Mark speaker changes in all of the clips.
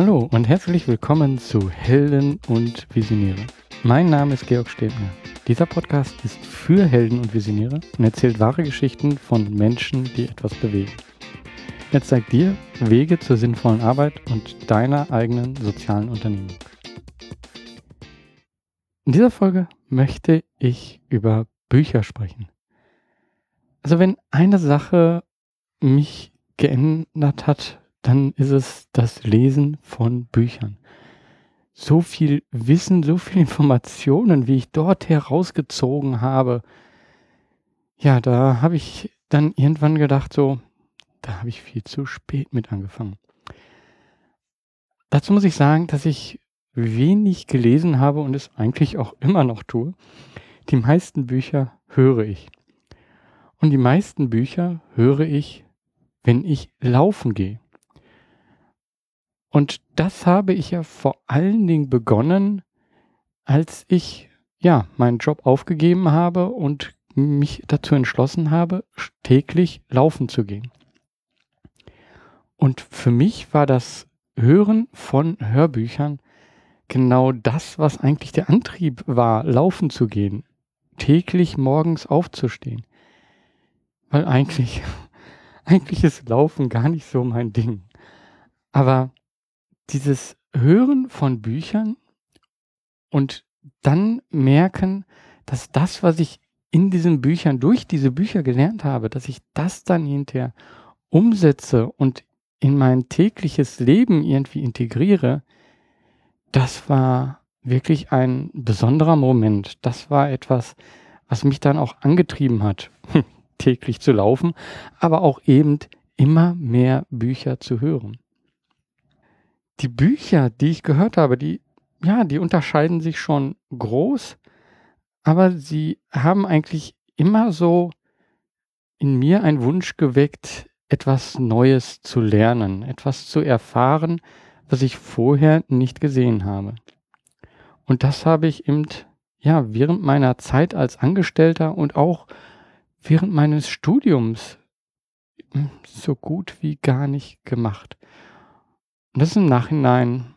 Speaker 1: Hallo und herzlich willkommen zu Helden und Visionäre. Mein Name ist Georg Stebner. Dieser Podcast ist für Helden und Visionäre und erzählt wahre Geschichten von Menschen, die etwas bewegen. Er zeigt dir Wege zur sinnvollen Arbeit und deiner eigenen sozialen Unternehmung. In dieser Folge möchte ich über Bücher sprechen. Also wenn eine Sache mich geändert hat, dann ist es das Lesen von Büchern. So viel Wissen, so viel Informationen, wie ich dort herausgezogen habe. Ja, da habe ich dann irgendwann gedacht, so, da habe ich viel zu spät mit angefangen. Dazu muss ich sagen, dass ich wenig gelesen habe und es eigentlich auch immer noch tue. Die meisten Bücher höre ich. Und die meisten Bücher höre ich, wenn ich laufen gehe. Und das habe ich ja vor allen Dingen begonnen, als ich ja meinen Job aufgegeben habe und mich dazu entschlossen habe, täglich laufen zu gehen. Und für mich war das Hören von Hörbüchern genau das, was eigentlich der Antrieb war, laufen zu gehen, täglich morgens aufzustehen. Weil eigentlich, eigentlich ist Laufen gar nicht so mein Ding. Aber dieses Hören von Büchern und dann merken, dass das, was ich in diesen Büchern, durch diese Bücher gelernt habe, dass ich das dann hinterher umsetze und in mein tägliches Leben irgendwie integriere, das war wirklich ein besonderer Moment. Das war etwas, was mich dann auch angetrieben hat, täglich zu laufen, aber auch eben immer mehr Bücher zu hören die Bücher, die ich gehört habe, die, ja, die unterscheiden sich schon groß, aber sie haben eigentlich immer so in mir einen Wunsch geweckt, etwas Neues zu lernen, etwas zu erfahren, was ich vorher nicht gesehen habe. Und das habe ich eben, ja, während meiner Zeit als Angestellter und auch während meines Studiums hm, so gut wie gar nicht gemacht. Und das ist im Nachhinein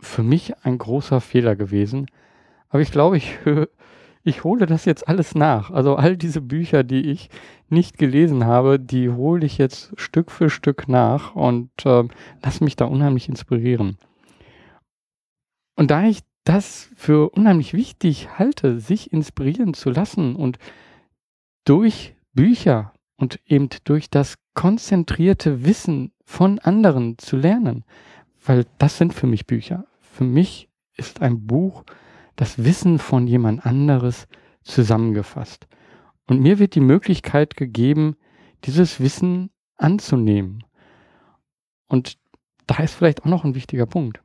Speaker 1: für mich ein großer Fehler gewesen. Aber ich glaube, ich, ich hole das jetzt alles nach. Also all diese Bücher, die ich nicht gelesen habe, die hole ich jetzt Stück für Stück nach und äh, lass mich da unheimlich inspirieren. Und da ich das für unheimlich wichtig halte, sich inspirieren zu lassen und durch Bücher und eben durch das konzentrierte Wissen von anderen zu lernen, weil das sind für mich Bücher. Für mich ist ein Buch das Wissen von jemand anderes zusammengefasst. Und mir wird die Möglichkeit gegeben, dieses Wissen anzunehmen. Und da ist vielleicht auch noch ein wichtiger Punkt.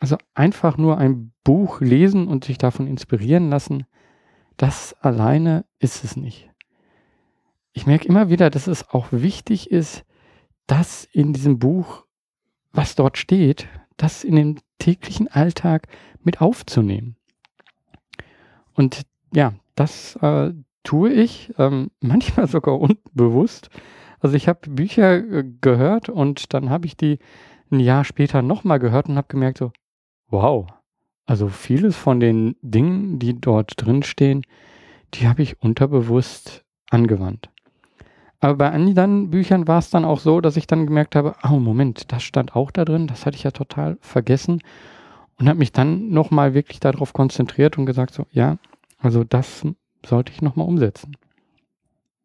Speaker 1: Also einfach nur ein Buch lesen und sich davon inspirieren lassen, das alleine ist es nicht ich merke immer wieder, dass es auch wichtig ist, das in diesem Buch, was dort steht, das in den täglichen Alltag mit aufzunehmen. Und ja, das äh, tue ich ähm, manchmal sogar unbewusst. Also ich habe Bücher äh, gehört und dann habe ich die ein Jahr später nochmal gehört und habe gemerkt so, wow, also vieles von den Dingen, die dort drin stehen, die habe ich unterbewusst angewandt. Aber bei anderen Büchern war es dann auch so, dass ich dann gemerkt habe, oh Moment, das stand auch da drin, das hatte ich ja total vergessen und habe mich dann nochmal wirklich darauf konzentriert und gesagt, so, ja, also das sollte ich nochmal umsetzen.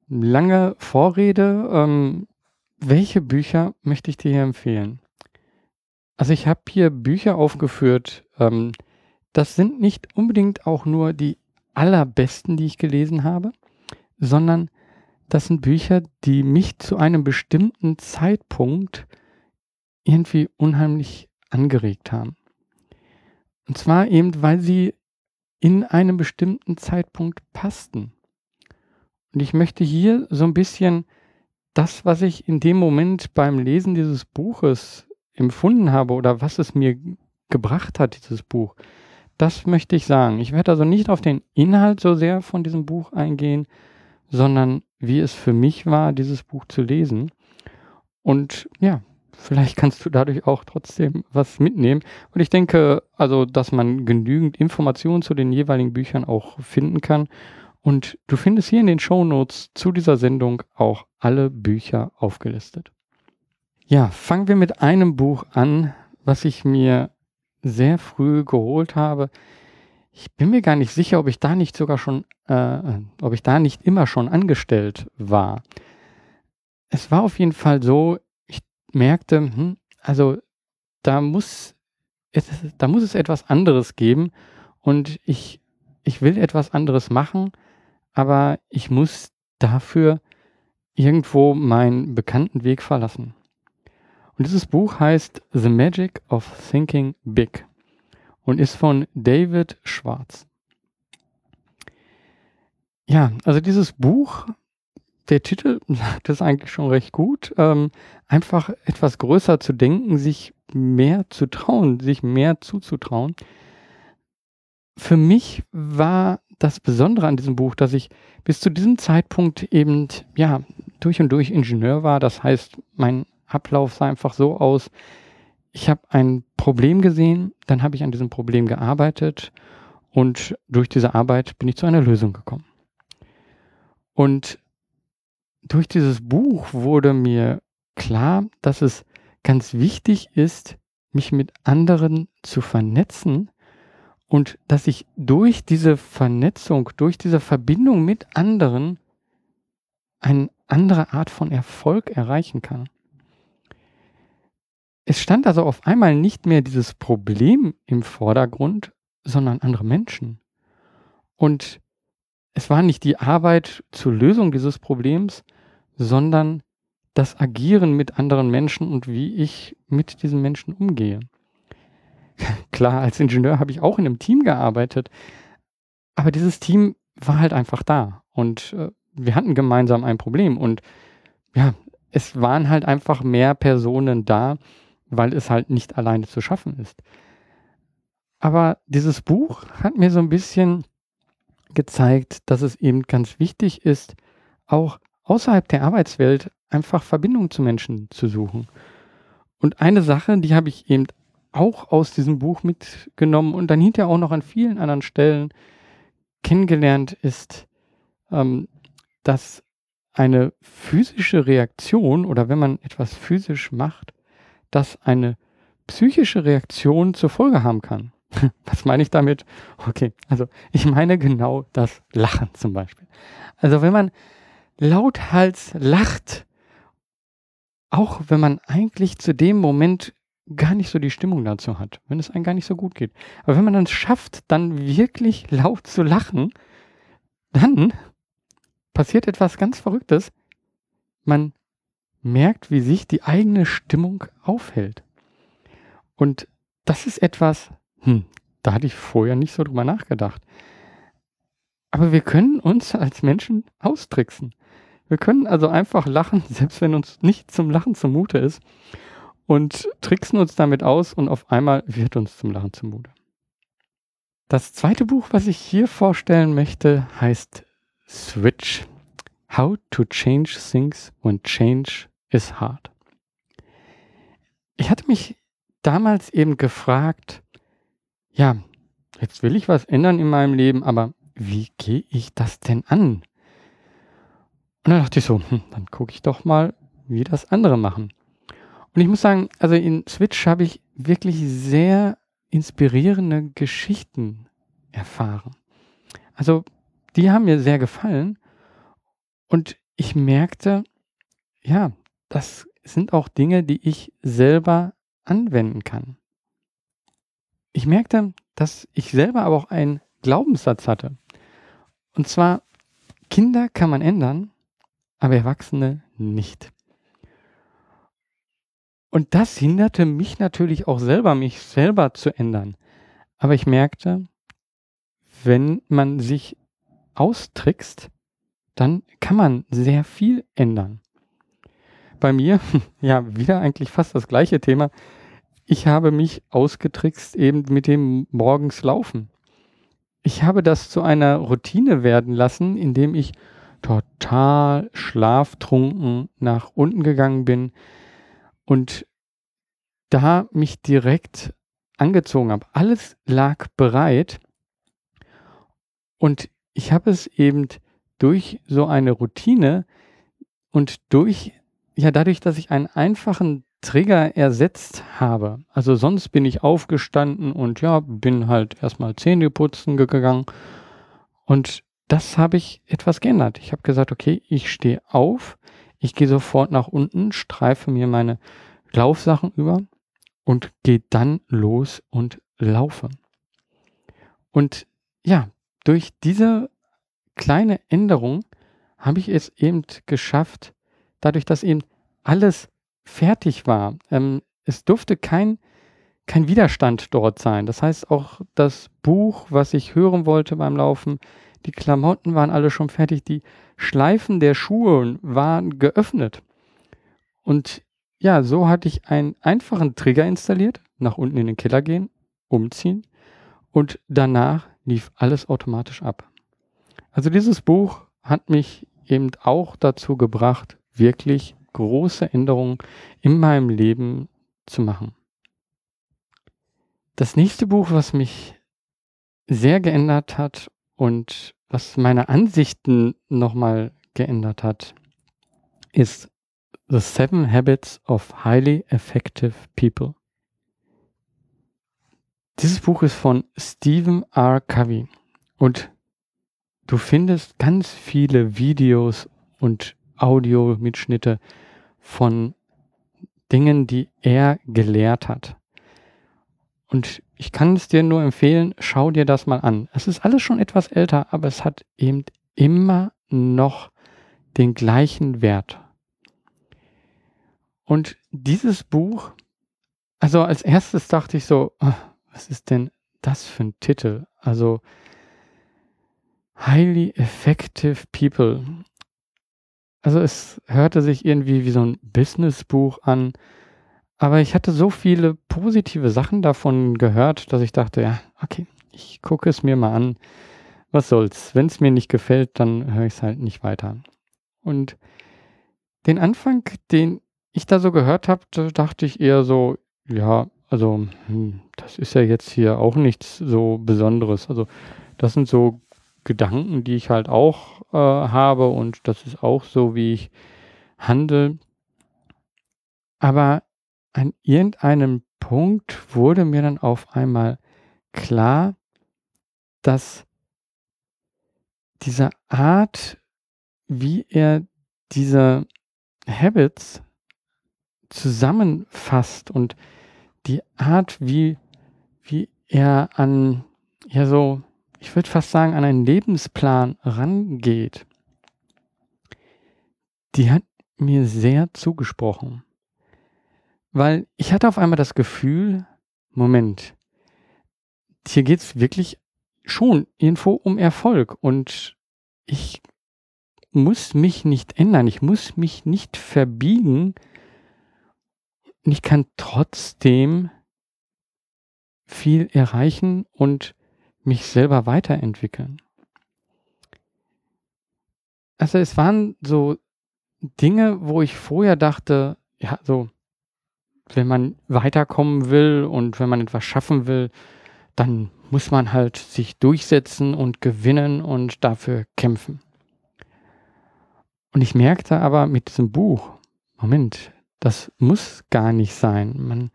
Speaker 1: Lange Vorrede, ähm, welche Bücher möchte ich dir hier empfehlen? Also ich habe hier Bücher aufgeführt, ähm, das sind nicht unbedingt auch nur die allerbesten, die ich gelesen habe, sondern das sind Bücher, die mich zu einem bestimmten Zeitpunkt irgendwie unheimlich angeregt haben. Und zwar eben, weil sie in einem bestimmten Zeitpunkt passten. Und ich möchte hier so ein bisschen das, was ich in dem Moment beim Lesen dieses Buches empfunden habe oder was es mir gebracht hat, dieses Buch, das möchte ich sagen. Ich werde also nicht auf den Inhalt so sehr von diesem Buch eingehen, sondern wie es für mich war, dieses Buch zu lesen. Und ja, vielleicht kannst du dadurch auch trotzdem was mitnehmen. Und ich denke, also, dass man genügend Informationen zu den jeweiligen Büchern auch finden kann. Und du findest hier in den Show Notes zu dieser Sendung auch alle Bücher aufgelistet. Ja, fangen wir mit einem Buch an, was ich mir sehr früh geholt habe. Ich bin mir gar nicht sicher, ob ich da nicht sogar schon, äh, ob ich da nicht immer schon angestellt war. Es war auf jeden Fall so, ich merkte, hm, also da muss es, da muss es etwas anderes geben und ich, ich will etwas anderes machen, aber ich muss dafür irgendwo meinen bekannten Weg verlassen. Und dieses Buch heißt The Magic of Thinking Big und ist von David Schwarz. Ja, also dieses Buch, der Titel sagt es eigentlich schon recht gut, ähm, einfach etwas größer zu denken, sich mehr zu trauen, sich mehr zuzutrauen. Für mich war das Besondere an diesem Buch, dass ich bis zu diesem Zeitpunkt eben, ja, durch und durch Ingenieur war. Das heißt, mein Ablauf sah einfach so aus, ich habe ein Problem gesehen, dann habe ich an diesem Problem gearbeitet und durch diese Arbeit bin ich zu einer Lösung gekommen. Und durch dieses Buch wurde mir klar, dass es ganz wichtig ist, mich mit anderen zu vernetzen und dass ich durch diese Vernetzung, durch diese Verbindung mit anderen eine andere Art von Erfolg erreichen kann. Es stand also auf einmal nicht mehr dieses Problem im Vordergrund, sondern andere Menschen. Und es war nicht die Arbeit zur Lösung dieses Problems, sondern das Agieren mit anderen Menschen und wie ich mit diesen Menschen umgehe. Klar, als Ingenieur habe ich auch in einem Team gearbeitet, aber dieses Team war halt einfach da und äh, wir hatten gemeinsam ein Problem und ja, es waren halt einfach mehr Personen da, weil es halt nicht alleine zu schaffen ist. Aber dieses Buch hat mir so ein bisschen gezeigt, dass es eben ganz wichtig ist, auch außerhalb der Arbeitswelt einfach Verbindungen zu Menschen zu suchen. Und eine Sache, die habe ich eben auch aus diesem Buch mitgenommen und dann hinterher auch noch an vielen anderen Stellen kennengelernt, ist, ähm, dass eine physische Reaktion oder wenn man etwas physisch macht, das eine psychische Reaktion zur Folge haben kann. Was meine ich damit? Okay, also ich meine genau das Lachen zum Beispiel. Also wenn man lauthals lacht, auch wenn man eigentlich zu dem Moment gar nicht so die Stimmung dazu hat, wenn es einem gar nicht so gut geht. Aber wenn man dann schafft, dann wirklich laut zu lachen, dann passiert etwas ganz Verrücktes. Man merkt, wie sich die eigene Stimmung aufhält. Und das ist etwas, hm, da hatte ich vorher nicht so drüber nachgedacht. Aber wir können uns als Menschen austricksen. Wir können also einfach lachen, selbst wenn uns nicht zum Lachen zumute ist, und tricksen uns damit aus und auf einmal wird uns zum Lachen zumute. Das zweite Buch, was ich hier vorstellen möchte, heißt Switch. How to Change Things When Change ist hart. Ich hatte mich damals eben gefragt, ja, jetzt will ich was ändern in meinem Leben, aber wie gehe ich das denn an? Und dann dachte ich so, hm, dann gucke ich doch mal, wie das andere machen. Und ich muss sagen, also in Switch habe ich wirklich sehr inspirierende Geschichten erfahren. Also die haben mir sehr gefallen und ich merkte, ja, das sind auch Dinge, die ich selber anwenden kann. Ich merkte, dass ich selber aber auch einen Glaubenssatz hatte. Und zwar, Kinder kann man ändern, aber Erwachsene nicht. Und das hinderte mich natürlich auch selber, mich selber zu ändern. Aber ich merkte, wenn man sich austrickst, dann kann man sehr viel ändern bei mir, ja, wieder eigentlich fast das gleiche Thema. Ich habe mich ausgetrickst eben mit dem morgens Laufen. Ich habe das zu einer Routine werden lassen, indem ich total schlaftrunken nach unten gegangen bin und da mich direkt angezogen habe. Alles lag bereit und ich habe es eben durch so eine Routine und durch, ja, dadurch, dass ich einen einfachen Trigger ersetzt habe. Also sonst bin ich aufgestanden und ja, bin halt erstmal Zähne putzen gegangen und das habe ich etwas geändert. Ich habe gesagt, okay, ich stehe auf, ich gehe sofort nach unten, streife mir meine Laufsachen über und gehe dann los und laufe. Und ja, durch diese kleine Änderung habe ich es eben geschafft, dadurch, dass eben alles fertig war. Ähm, es durfte kein, kein Widerstand dort sein. Das heißt, auch das Buch, was ich hören wollte beim Laufen, die Klamotten waren alle schon fertig, die Schleifen der Schuhe waren geöffnet. Und ja, so hatte ich einen einfachen Trigger installiert, nach unten in den Keller gehen, umziehen und danach lief alles automatisch ab. Also dieses Buch hat mich eben auch dazu gebracht, wirklich große Änderungen in meinem Leben zu machen. Das nächste Buch, was mich sehr geändert hat und was meine Ansichten nochmal geändert hat, ist The Seven Habits of Highly Effective People. Dieses Buch ist von Stephen R. Covey und du findest ganz viele Videos und Audiomitschnitte von Dingen, die er gelehrt hat. Und ich kann es dir nur empfehlen, schau dir das mal an. Es ist alles schon etwas älter, aber es hat eben immer noch den gleichen Wert. Und dieses Buch, also als erstes dachte ich so, was ist denn das für ein Titel? Also Highly Effective People. Also es hörte sich irgendwie wie so ein Businessbuch an, aber ich hatte so viele positive Sachen davon gehört, dass ich dachte, ja, okay, ich gucke es mir mal an. Was soll's? Wenn es mir nicht gefällt, dann höre ich es halt nicht weiter. Und den Anfang, den ich da so gehört habe, da dachte ich eher so, ja, also hm, das ist ja jetzt hier auch nichts so Besonderes. Also das sind so Gedanken, die ich halt auch äh, habe und das ist auch so, wie ich handle. Aber an irgendeinem Punkt wurde mir dann auf einmal klar, dass diese Art, wie er diese Habits zusammenfasst und die Art, wie, wie er an, ja so, ich würde fast sagen, an einen Lebensplan rangeht, die hat mir sehr zugesprochen. Weil ich hatte auf einmal das Gefühl, Moment, hier geht es wirklich schon irgendwo um Erfolg und ich muss mich nicht ändern, ich muss mich nicht verbiegen und ich kann trotzdem viel erreichen und mich selber weiterentwickeln. Also es waren so Dinge, wo ich vorher dachte, ja, so wenn man weiterkommen will und wenn man etwas schaffen will, dann muss man halt sich durchsetzen und gewinnen und dafür kämpfen. Und ich merkte aber mit diesem Buch, Moment, das muss gar nicht sein. Man,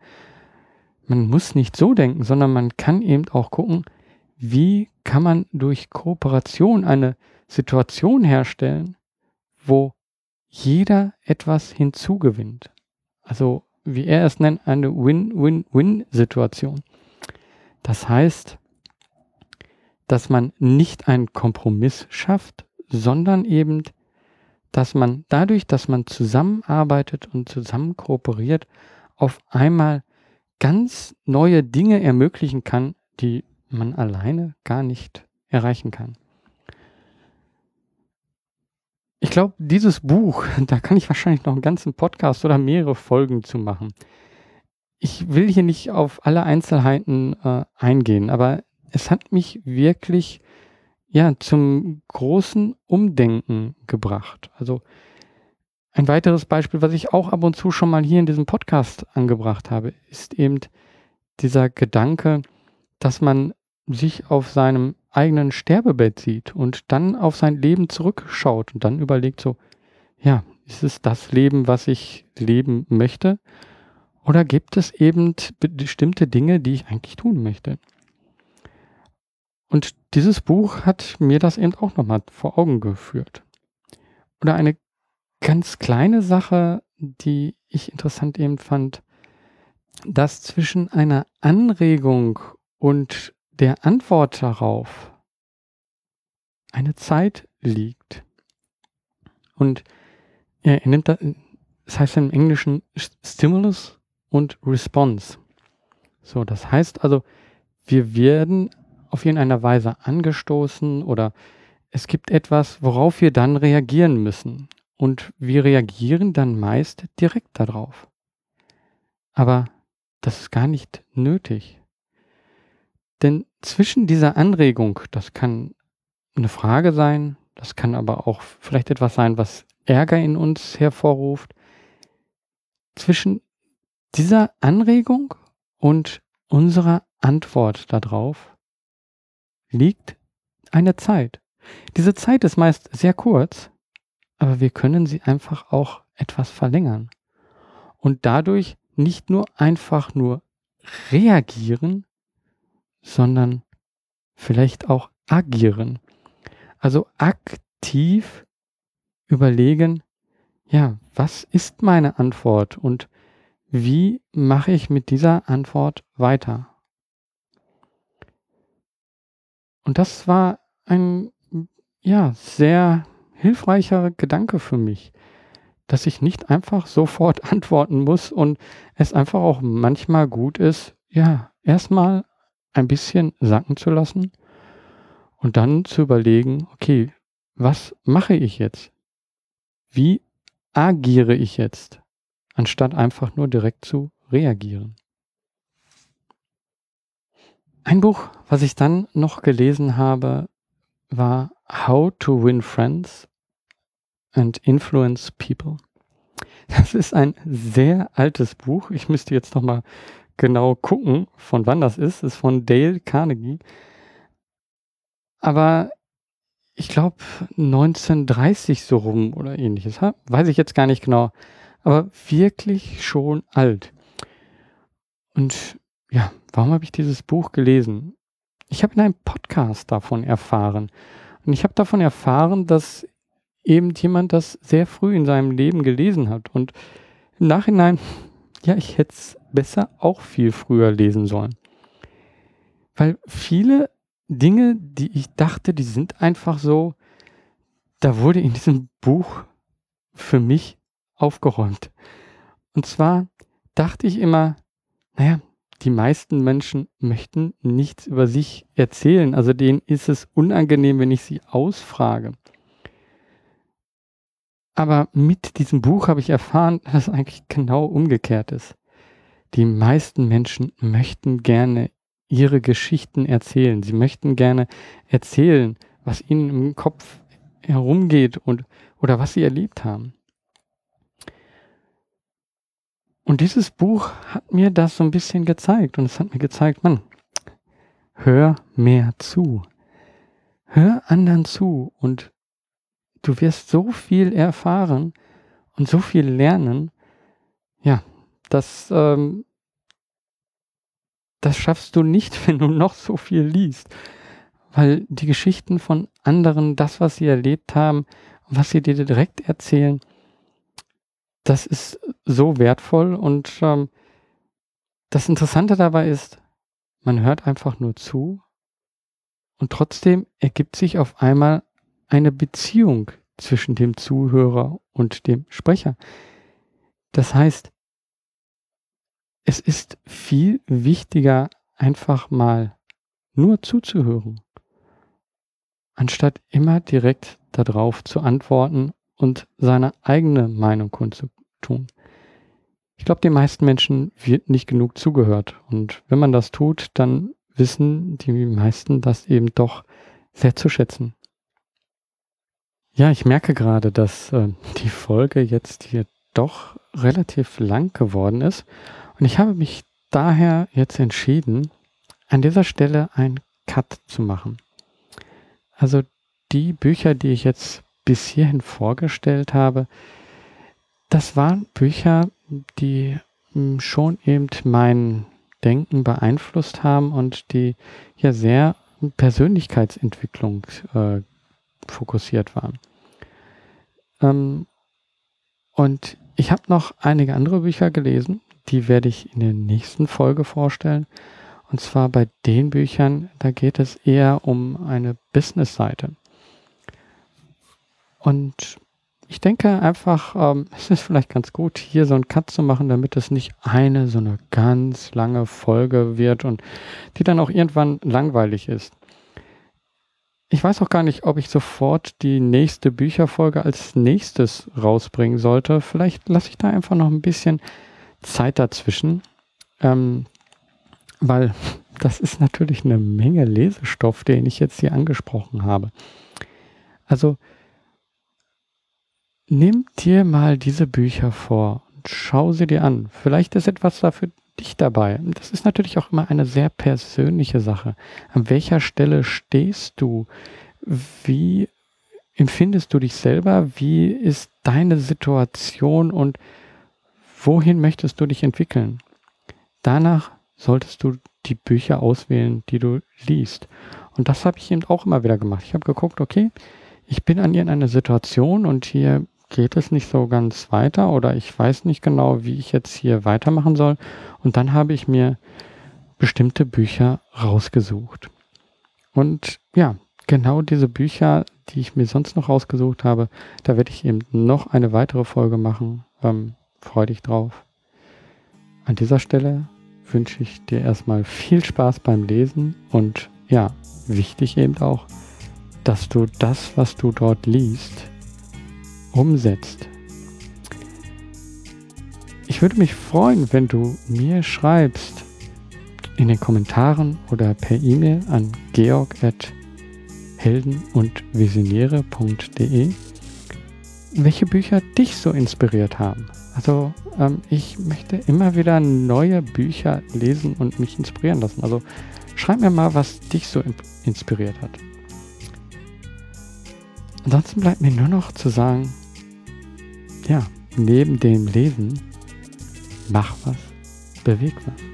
Speaker 1: man muss nicht so denken, sondern man kann eben auch gucken, wie kann man durch Kooperation eine Situation herstellen, wo jeder etwas hinzugewinnt. Also wie er es nennt, eine Win-Win-Win-Situation. Das heißt, dass man nicht einen Kompromiss schafft, sondern eben, dass man dadurch, dass man zusammenarbeitet und zusammen kooperiert, auf einmal ganz neue Dinge ermöglichen kann, die man alleine gar nicht erreichen kann. Ich glaube, dieses Buch, da kann ich wahrscheinlich noch einen ganzen Podcast oder mehrere Folgen zu machen. Ich will hier nicht auf alle Einzelheiten äh, eingehen, aber es hat mich wirklich ja zum großen Umdenken gebracht. Also ein weiteres Beispiel, was ich auch ab und zu schon mal hier in diesem Podcast angebracht habe, ist eben dieser Gedanke, dass man sich auf seinem eigenen Sterbebett sieht und dann auf sein Leben zurückschaut und dann überlegt so, ja, ist es das Leben, was ich leben möchte? Oder gibt es eben bestimmte Dinge, die ich eigentlich tun möchte? Und dieses Buch hat mir das eben auch nochmal vor Augen geführt. Oder eine ganz kleine Sache, die ich interessant eben fand, dass zwischen einer Anregung und der Antwort darauf eine Zeit liegt. Und er nimmt das, das heißt im Englischen Stimulus und Response. So, das heißt also, wir werden auf irgendeiner Weise angestoßen oder es gibt etwas, worauf wir dann reagieren müssen. Und wir reagieren dann meist direkt darauf. Aber das ist gar nicht nötig. Denn zwischen dieser Anregung, das kann eine Frage sein, das kann aber auch vielleicht etwas sein, was Ärger in uns hervorruft, zwischen dieser Anregung und unserer Antwort darauf liegt eine Zeit. Diese Zeit ist meist sehr kurz, aber wir können sie einfach auch etwas verlängern und dadurch nicht nur einfach nur reagieren, sondern vielleicht auch agieren. Also aktiv überlegen, ja, was ist meine Antwort und wie mache ich mit dieser Antwort weiter? Und das war ein, ja, sehr hilfreicher Gedanke für mich, dass ich nicht einfach sofort antworten muss und es einfach auch manchmal gut ist, ja, erstmal ein bisschen sacken zu lassen und dann zu überlegen, okay, was mache ich jetzt? Wie agiere ich jetzt, anstatt einfach nur direkt zu reagieren? Ein Buch, was ich dann noch gelesen habe, war How to Win Friends and Influence People. Das ist ein sehr altes Buch. Ich müsste jetzt noch mal genau gucken, von wann das ist. Ist von Dale Carnegie. Aber ich glaube 1930 so rum oder ähnliches. Weiß ich jetzt gar nicht genau. Aber wirklich schon alt. Und ja, warum habe ich dieses Buch gelesen? Ich habe in einem Podcast davon erfahren. Und ich habe davon erfahren, dass eben jemand das sehr früh in seinem Leben gelesen hat. Und im Nachhinein, ja, ich hätte es besser auch viel früher lesen sollen. Weil viele Dinge, die ich dachte, die sind einfach so, da wurde in diesem Buch für mich aufgeräumt. Und zwar dachte ich immer, naja, die meisten Menschen möchten nichts über sich erzählen. Also denen ist es unangenehm, wenn ich sie ausfrage. Aber mit diesem Buch habe ich erfahren, dass es eigentlich genau umgekehrt ist. Die meisten Menschen möchten gerne ihre Geschichten erzählen. Sie möchten gerne erzählen, was ihnen im Kopf herumgeht und oder was sie erlebt haben. Und dieses Buch hat mir das so ein bisschen gezeigt und es hat mir gezeigt, Mann, hör mehr zu. Hör anderen zu und du wirst so viel erfahren und so viel lernen. Ja, das, ähm, das schaffst du nicht, wenn du noch so viel liest. Weil die Geschichten von anderen, das, was sie erlebt haben, was sie dir direkt erzählen, das ist so wertvoll und ähm, das Interessante dabei ist, man hört einfach nur zu und trotzdem ergibt sich auf einmal eine Beziehung zwischen dem Zuhörer und dem Sprecher. Das heißt, es ist viel wichtiger, einfach mal nur zuzuhören, anstatt immer direkt darauf zu antworten und seine eigene Meinung kundzutun. Ich glaube, den meisten Menschen wird nicht genug zugehört. Und wenn man das tut, dann wissen die meisten das eben doch sehr zu schätzen. Ja, ich merke gerade, dass äh, die Folge jetzt hier doch relativ lang geworden ist. Und ich habe mich daher jetzt entschieden, an dieser Stelle einen Cut zu machen. Also die Bücher, die ich jetzt bis hierhin vorgestellt habe, das waren Bücher, die hm, schon eben mein Denken beeinflusst haben und die ja sehr Persönlichkeitsentwicklung äh, fokussiert waren. Ähm, und ich habe noch einige andere Bücher gelesen, die werde ich in der nächsten Folge vorstellen. Und zwar bei den Büchern, da geht es eher um eine Business-Seite. Und ich denke einfach, ähm, es ist vielleicht ganz gut, hier so einen Cut zu machen, damit es nicht eine so eine ganz lange Folge wird und die dann auch irgendwann langweilig ist. Ich weiß auch gar nicht, ob ich sofort die nächste Bücherfolge als nächstes rausbringen sollte. Vielleicht lasse ich da einfach noch ein bisschen Zeit dazwischen, ähm, weil das ist natürlich eine Menge Lesestoff, den ich jetzt hier angesprochen habe. Also nimm dir mal diese Bücher vor und schau sie dir an. Vielleicht ist etwas da für dich dabei. Das ist natürlich auch immer eine sehr persönliche Sache. An welcher Stelle stehst du? Wie empfindest du dich selber? Wie ist deine Situation und wohin möchtest du dich entwickeln? Danach solltest du die Bücher auswählen, die du liest. Und das habe ich eben auch immer wieder gemacht. Ich habe geguckt, okay, ich bin an irgendeiner Situation und hier geht es nicht so ganz weiter oder ich weiß nicht genau, wie ich jetzt hier weitermachen soll. Und dann habe ich mir bestimmte Bücher rausgesucht. Und ja, genau diese Bücher, die ich mir sonst noch rausgesucht habe, da werde ich eben noch eine weitere Folge machen. Ähm, freu dich drauf. An dieser Stelle wünsche ich dir erstmal viel Spaß beim Lesen und ja, wichtig eben auch, dass du das, was du dort liest, umsetzt. Ich würde mich freuen, wenn du mir schreibst in den Kommentaren oder per E-Mail an georg.helden und visionäre.de, welche Bücher dich so inspiriert haben. Also ähm, ich möchte immer wieder neue Bücher lesen und mich inspirieren lassen. Also schreib mir mal, was dich so inspiriert hat. Ansonsten bleibt mir nur noch zu sagen, ja, neben dem Lesen, mach was, beweg was.